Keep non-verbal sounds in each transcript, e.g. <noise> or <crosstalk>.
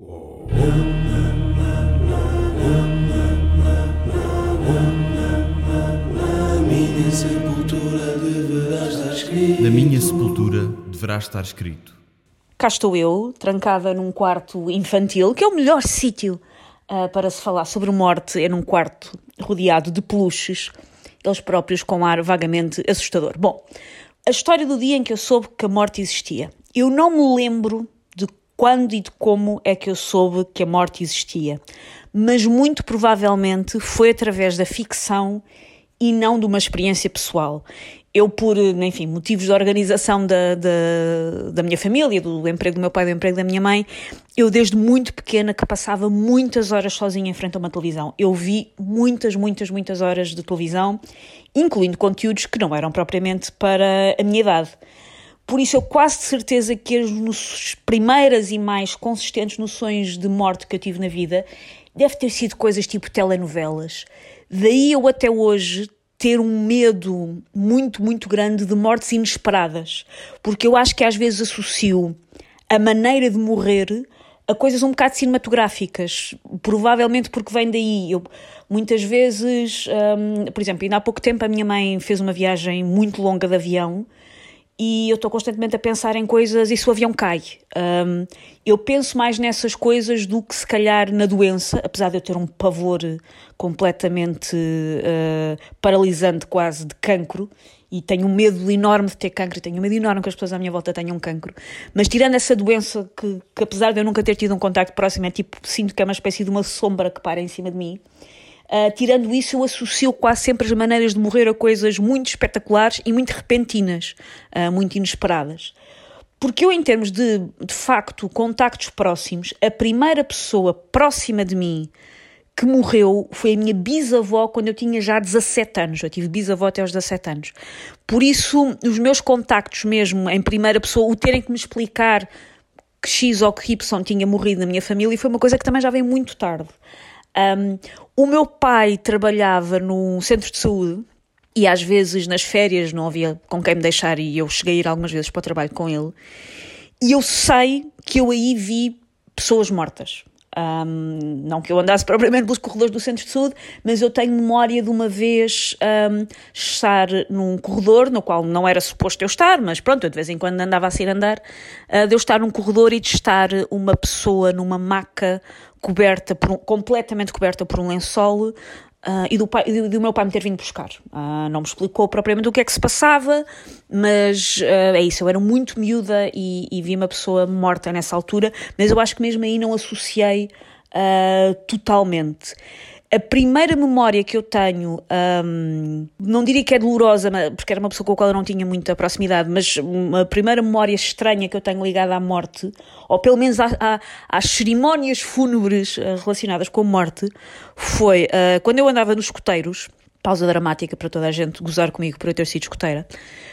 Na minha sepultura deverá estar escrito. Cá estou eu, trancada num quarto infantil, que é o melhor sítio uh, para se falar sobre morte, é num quarto rodeado de peluches, eles próprios com ar vagamente assustador. Bom, a história do dia em que eu soube que a morte existia. Eu não me lembro quando e de como é que eu soube que a morte existia, mas muito provavelmente foi através da ficção e não de uma experiência pessoal. Eu, por, enfim, motivos de organização da, da, da, minha família, do emprego do meu pai, do emprego da minha mãe, eu desde muito pequena que passava muitas horas sozinha em frente a uma televisão. Eu vi muitas, muitas, muitas horas de televisão, incluindo conteúdos que não eram propriamente para a minha idade. Por isso, eu quase de certeza que as primeiras e mais consistentes noções de morte que eu tive na vida deve ter sido coisas tipo telenovelas. Daí eu até hoje ter um medo muito, muito grande de mortes inesperadas, porque eu acho que às vezes associo a maneira de morrer a coisas um bocado cinematográficas, provavelmente porque vem daí. Eu, muitas vezes, um, por exemplo, ainda há pouco tempo a minha mãe fez uma viagem muito longa de avião e eu estou constantemente a pensar em coisas e se o avião cai. Um, eu penso mais nessas coisas do que se calhar na doença, apesar de eu ter um pavor completamente uh, paralisante quase de cancro e tenho um medo enorme de ter cancro tenho um medo enorme que as pessoas à minha volta tenham cancro. Mas tirando essa doença que, que apesar de eu nunca ter tido um contacto próximo, é tipo, sinto que é uma espécie de uma sombra que para em cima de mim, Uh, tirando isso, eu associo quase sempre as maneiras de morrer a coisas muito espetaculares e muito repentinas, uh, muito inesperadas. Porque eu, em termos de, de facto, contactos próximos, a primeira pessoa próxima de mim que morreu foi a minha bisavó quando eu tinha já 17 anos. Eu tive bisavó até aos 17 anos. Por isso, os meus contactos mesmo em primeira pessoa, o terem que me explicar que X ou que Y tinha morrido na minha família, foi uma coisa que também já veio muito tarde. Um, o meu pai trabalhava num centro de saúde e às vezes nas férias não havia com quem me deixar e eu cheguei a ir algumas vezes para o trabalho com ele. E eu sei que eu aí vi pessoas mortas. Um, não que eu andasse <laughs> propriamente pelos corredores do centro de saúde, mas eu tenho memória de uma vez um, estar num corredor no qual não era suposto eu estar, mas pronto, eu de vez em quando andava a sair andar, uh, de eu estar num corredor e de estar uma pessoa numa maca coberta, por um, completamente coberta por um lençol, Uh, e, do pai, e do meu pai me ter vindo buscar. Uh, não me explicou propriamente o que é que se passava, mas uh, é isso, eu era muito miúda e, e, vi uma pessoa morta nessa altura, mas eu acho que mesmo aí não associei totalmente. A primeira memória que eu tenho, um, não diria que é dolorosa, porque era uma pessoa com a qual eu não tinha muita proximidade, mas a primeira memória estranha que eu tenho ligada à morte, ou pelo menos às cerimónias fúnebres uh, relacionadas com a morte, foi uh, quando eu andava nos escoteiros, pausa dramática para toda a gente gozar comigo por eu ter sido escoteira.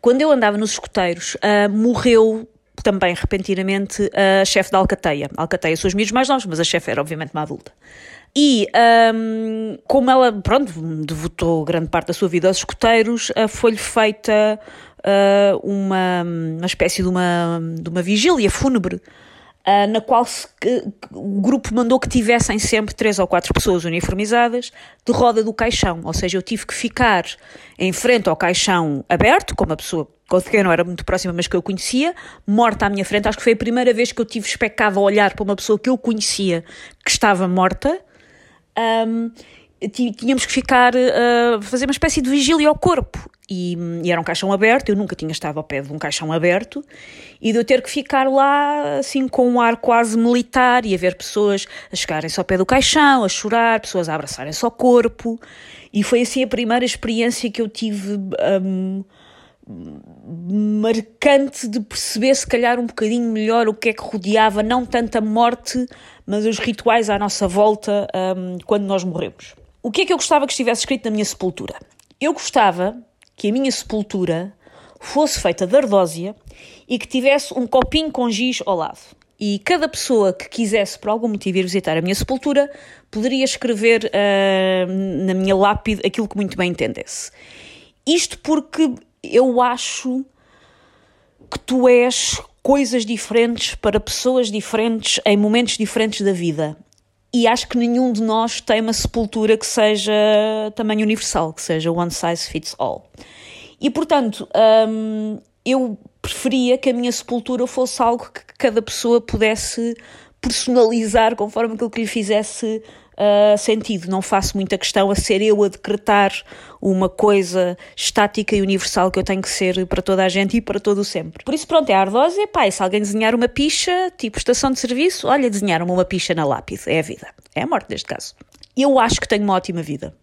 Quando eu andava nos escoteiros, uh, morreu também repentinamente a chefe da Alcateia. Alcateia são os miúdos mais novos, mas a chefe era obviamente uma adulta. E um, como ela, pronto, devotou grande parte da sua vida aos escoteiros, uh, foi-lhe feita uh, uma, uma espécie de uma, de uma vigília fúnebre uh, na qual se, o grupo mandou que tivessem sempre três ou quatro pessoas uniformizadas de roda do caixão. Ou seja, eu tive que ficar em frente ao caixão aberto, com uma pessoa com não era muito próxima, mas que eu conhecia, morta à minha frente. Acho que foi a primeira vez que eu tive especado a olhar para uma pessoa que eu conhecia que estava morta. Um, tínhamos que ficar a uh, fazer uma espécie de vigília ao corpo. E, e, era um caixão aberto, eu nunca tinha estado ao pé de um caixão aberto, e de eu ter que ficar lá, assim, com um ar quase militar, e a ver pessoas a chegarem-se ao pé do caixão, a chorar, pessoas a abraçarem-se ao corpo, e foi assim a primeira experiência que eu tive um, marcante de perceber, se calhar, um bocadinho melhor o que é que rodeava, não tanto a morte, mas os rituais à nossa volta um, quando nós morremos. O que é que eu gostava que estivesse escrito na minha sepultura? Eu gostava que a minha sepultura fosse feita de ardósia e que tivesse um copinho com giz ao lado. E cada pessoa que quisesse, por algum motivo, ir visitar a minha sepultura, poderia escrever uh, na minha lápide aquilo que muito bem entendesse. Isto porque eu acho que tu és coisas diferentes para pessoas diferentes em momentos diferentes da vida. E acho que nenhum de nós tem uma sepultura que seja tamanho universal, que seja one size fits all. E portanto, hum, eu preferia que a minha sepultura fosse algo que cada pessoa pudesse personalizar conforme aquilo que lhe fizesse uh, sentido. Não faço muita questão a ser eu a decretar uma coisa estática e universal que eu tenho que ser para toda a gente e para todo o sempre. Por isso, pronto, é a ardose e pá, se alguém desenhar uma picha, tipo estação de serviço, olha, desenharam uma picha na lápide. É a vida. É a morte neste caso. Eu acho que tenho uma ótima vida.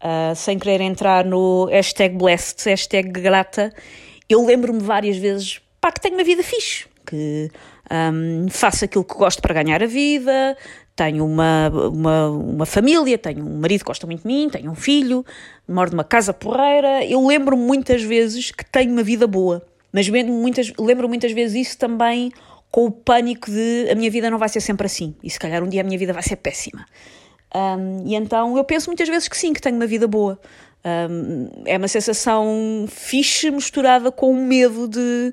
Uh, sem querer entrar no hashtag blessed, hashtag grata, eu lembro-me várias vezes pá, que tenho uma vida fixe, que um, faço aquilo que gosto para ganhar a vida, tenho uma, uma, uma família, tenho um marido que gosta muito de mim, tenho um filho, moro numa casa porreira. Eu lembro muitas vezes que tenho uma vida boa, mas muitas, lembro muitas vezes isso também com o pânico de a minha vida não vai ser sempre assim e se calhar um dia a minha vida vai ser péssima. Um, e então eu penso muitas vezes que sim, que tenho uma vida boa. Um, é uma sensação fixe misturada com o medo de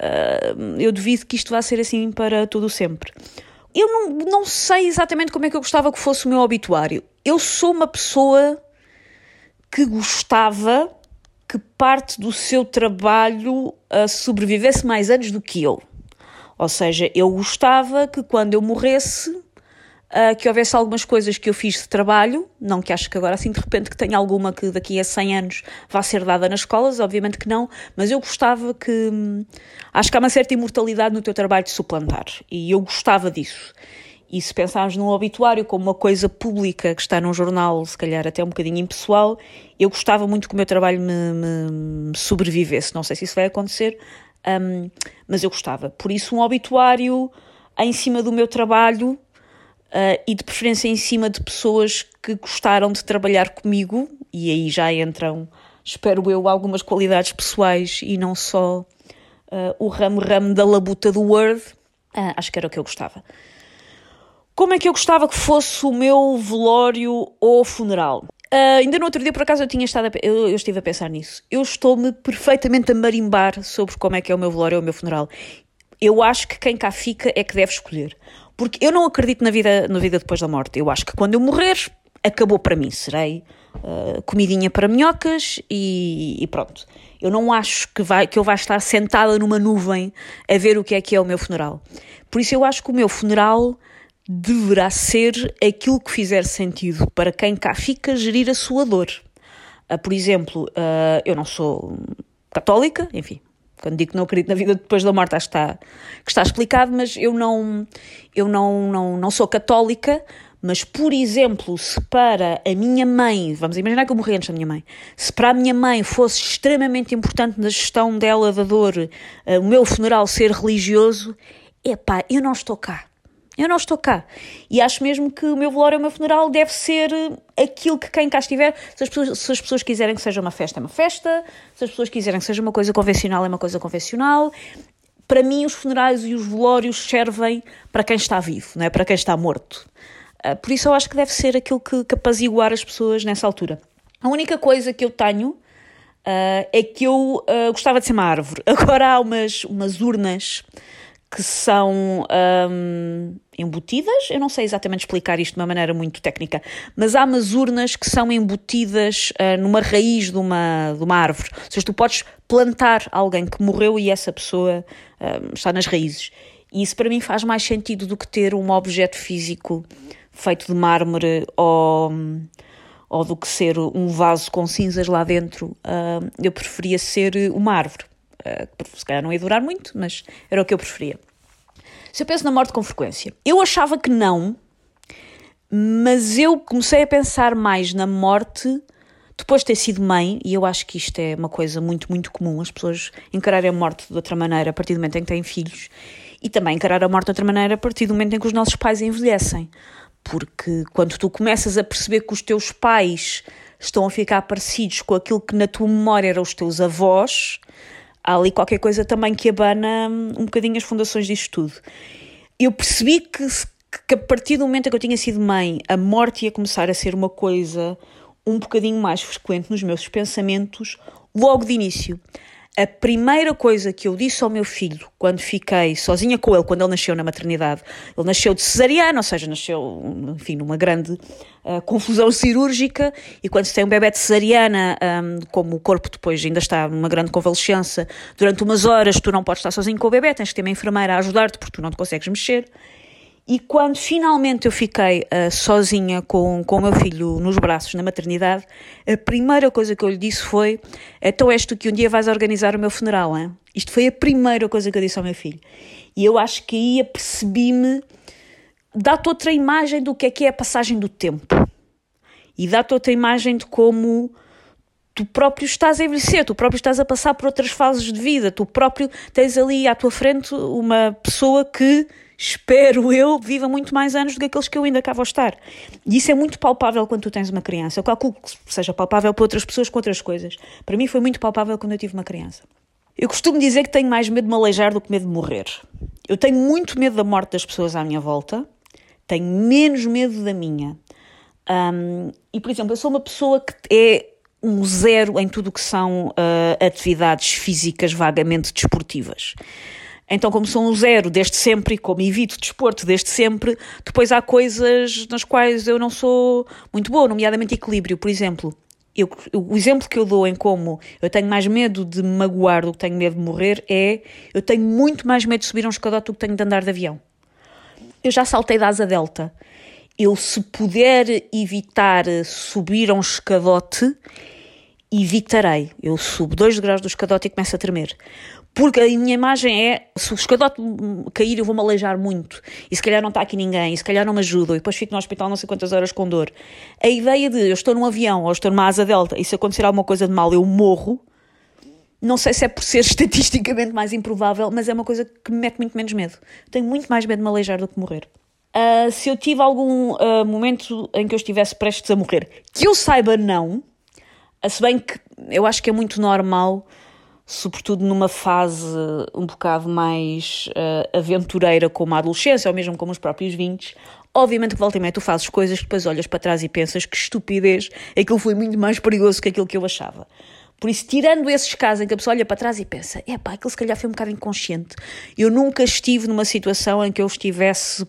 uh, eu duvido que isto vá ser assim para todo o sempre. Eu não, não sei exatamente como é que eu gostava que fosse o meu obituário. Eu sou uma pessoa que gostava que parte do seu trabalho uh, sobrevivesse mais anos do que eu. Ou seja, eu gostava que quando eu morresse uh, que houvesse algumas coisas que eu fiz de trabalho, não que acho que agora assim de repente que tenha alguma que daqui a 100 anos vá ser dada nas escolas, obviamente que não, mas eu gostava que. Hum, acho que há uma certa imortalidade no teu trabalho de suplantar e eu gostava disso. E se pensarmos num obituário como uma coisa pública que está num jornal, se calhar até um bocadinho impessoal, eu gostava muito que o meu trabalho me, me, me sobrevivesse. Não sei se isso vai acontecer, um, mas eu gostava. Por isso, um obituário em cima do meu trabalho Uh, e de preferência em cima de pessoas que gostaram de trabalhar comigo, e aí já entram, espero eu, algumas qualidades pessoais e não só uh, o ramo-ramo da labuta do Word. Uh, acho que era o que eu gostava. Como é que eu gostava que fosse o meu velório ou funeral? ainda no outro dia, por acaso, eu tinha estado a, eu, eu estive a pensar nisso. Eu estou-me perfeitamente a marimbar sobre como é que é o meu velório ou o meu funeral. Eu acho que quem cá fica é que deve escolher. Porque eu não acredito na vida, na vida depois da morte. Eu acho que quando eu morrer, acabou para mim. Serei uh, comidinha para minhocas e, e, pronto. Eu não acho que, vai, que eu vá estar sentada numa nuvem a ver o que é que é o meu funeral. Por isso eu acho que o meu funeral deverá ser aquilo que fizer sentido para quem cá fica gerir a sua dor. Uh, por exemplo, uh, eu não sou católica, enfim, quando digo que não acredito na vida depois da morte, acho que está, que está explicado, mas eu não, eu não, não, não sou católica, mas, por exemplo, se para a minha mãe, vamos imaginar que eu morri antes da minha mãe, se para a minha mãe fosse extremamente importante na gestão dela da dor uh, o meu funeral ser religioso, epá, eu não estou cá. Eu não estou cá. E acho mesmo que o meu velório e o meu funeral deve ser aquilo que quem cá estiver, se as, pessoas, se as pessoas quiserem que seja uma festa, é uma festa, se as pessoas quiserem que seja uma coisa convencional, é uma coisa convencional. Para mim, os funerais e os velórios servem para quem está vivo, não é para quem está morto. Ah, por isso, eu acho que deve ser aquilo que, que apaziguar as pessoas nessa altura. A única coisa que eu tenho uh, é que eu uh, gostava de ser uma árvore. <laughs> Agora há umas, umas urnas que são um, embutidas, eu não sei exatamente explicar isto de uma maneira muito técnica, mas há umas urnas que são embutidas uh, numa raiz de uma, de uma árvore. Ou seja, tu podes plantar alguém que morreu e essa pessoa uh, está nas raízes. E isso para mim faz mais sentido do que ter um objeto físico feito de mármore ou, ou do que ser um vaso com cinzas lá dentro. Uh, eu preferia ser uma árvore. Uh, se calhar não ia durar muito, mas era o que eu preferia. Se eu penso na morte com frequência, eu achava que não, mas eu comecei a pensar mais na morte depois de ter sido mãe, e eu acho que isto é uma coisa muito, muito comum, as pessoas encararem a morte de outra maneira a partir do momento em que têm filhos, e também encarar a morte de outra maneira a partir do momento em que os nossos pais envelhecem. Porque quando tu começas a perceber que os teus pais estão a ficar parecidos com aquilo que na tua memória eram os teus avós, há ali qualquer coisa também que abana um bocadinho as fundações disto tudo. Eu percebi que, que a partir do momento em que eu tinha sido mãe, a morte ia começar a ser uma coisa um bocadinho mais frequente nos meus pensamentos logo de início. A primeira coisa que eu disse ao meu filho quando fiquei sozinha com ele, quando ele nasceu na maternidade, ele nasceu de cesariana, ou seja, nasceu, enfim, numa grande uh, confusão cirúrgica, e quando se tem um bebê de cesariana, um, como o corpo depois ainda está numa grande convalescença, durante umas horas tu não podes estar sozinho com o bebê, tens que ter uma enfermeira a ajudar-te porque tu não te consegues mexer. E quando finalmente eu fiquei uh, sozinha com, com o meu filho nos braços na maternidade, a primeira coisa que eu lhe disse foi: Então és tu que um dia vais organizar o meu funeral, hein? Isto foi a primeira coisa que eu disse ao meu filho. E eu acho que aí apercebi-me, dá-te outra imagem do que é que é a passagem do tempo. E dá-te outra imagem de como tu próprio estás a envelhecer, tu próprio estás a passar por outras fases de vida, tu próprio tens ali à tua frente uma pessoa que espero eu, viva muito mais anos do que aqueles que eu ainda cá vou estar. E isso é muito palpável quando tu tens uma criança. Eu calculo que seja palpável para outras pessoas com outras coisas. Para mim foi muito palpável quando eu tive uma criança. Eu costumo dizer que tenho mais medo de me aleijar do que medo de morrer. Eu tenho muito medo da morte das pessoas à minha volta, tenho menos medo da minha. Um, e, por exemplo, eu sou uma pessoa que é um zero em tudo o que são uh, atividades físicas vagamente desportivas. Então, como sou um zero desde sempre e como evito desporto desde sempre, depois há coisas nas quais eu não sou muito boa, nomeadamente equilíbrio, por exemplo. Eu, o exemplo que eu dou em como eu tenho mais medo de me magoar do que tenho medo de morrer é eu tenho muito mais medo de subir um escadote do que tenho de andar de avião. Eu já saltei da asa delta. Eu, se puder evitar subir a um escadote, evitarei. Eu subo dois graus do escadote e começo a tremer. Porque a minha imagem é, se o escadote cair eu vou-me aleijar muito, e se calhar não está aqui ninguém, e se calhar não me ajuda, e depois fico no hospital não sei quantas horas com dor. A ideia de eu estou num avião, ou estou numa asa delta, e se acontecer alguma coisa de mal eu morro, não sei se é por ser <laughs> estatisticamente mais improvável, mas é uma coisa que me mete muito menos medo. Tenho muito mais medo de me aleijar do que morrer. Uh, se eu tive algum uh, momento em que eu estivesse prestes a morrer, que eu saiba não, se bem que eu acho que é muito normal sobretudo numa fase um bocado mais uh, aventureira como a adolescência ou mesmo como os próprios 20, obviamente que volta e meia tu fazes coisas que depois olhas para trás e pensas que estupidez, aquilo foi muito mais perigoso que aquilo que eu achava. Por isso, tirando esses casos em que a pessoa olha para trás e pensa, é pá, aquilo se calhar foi um bocado inconsciente. Eu nunca estive numa situação em que eu estivesse,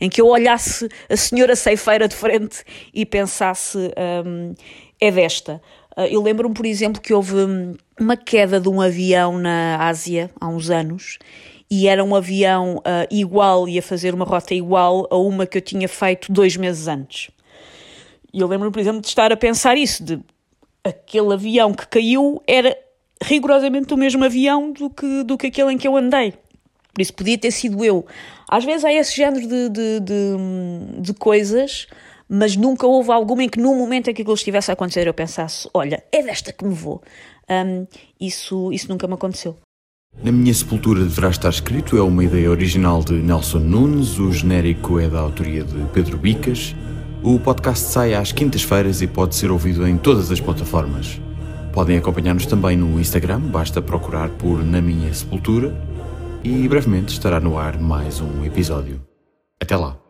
em que eu olhasse a senhora ceifeira de frente e pensasse, um, é desta. Ah, eu lembro-me, por exemplo, que houve hum, uma queda de um avião na Ásia há uns anos e era um avião uh, igual, ia fazer uma rota igual a uma que eu tinha feito dois meses antes. E eu lembro-me, por exemplo, de estar a pensar isso, de aquele avião que caiu era rigorosamente o mesmo avião do que, do que aquele em que eu andei. Por isso podia ter sido eu. Às vezes há esse género de, de, de, de coisas mas nunca houve alguma em que, no momento em que aquilo estivesse a acontecer, eu pensasse: olha, é desta que me vou. Um, isso, isso nunca me aconteceu. Na minha sepultura deverá estar escrito é uma ideia original de Nelson Nunes, o genérico é da autoria de Pedro Bicas. O podcast sai às quintas-feiras e pode ser ouvido em todas as plataformas. Podem acompanhar-nos também no Instagram, basta procurar por Na Minha Sepultura e brevemente estará no ar mais um episódio. Até lá!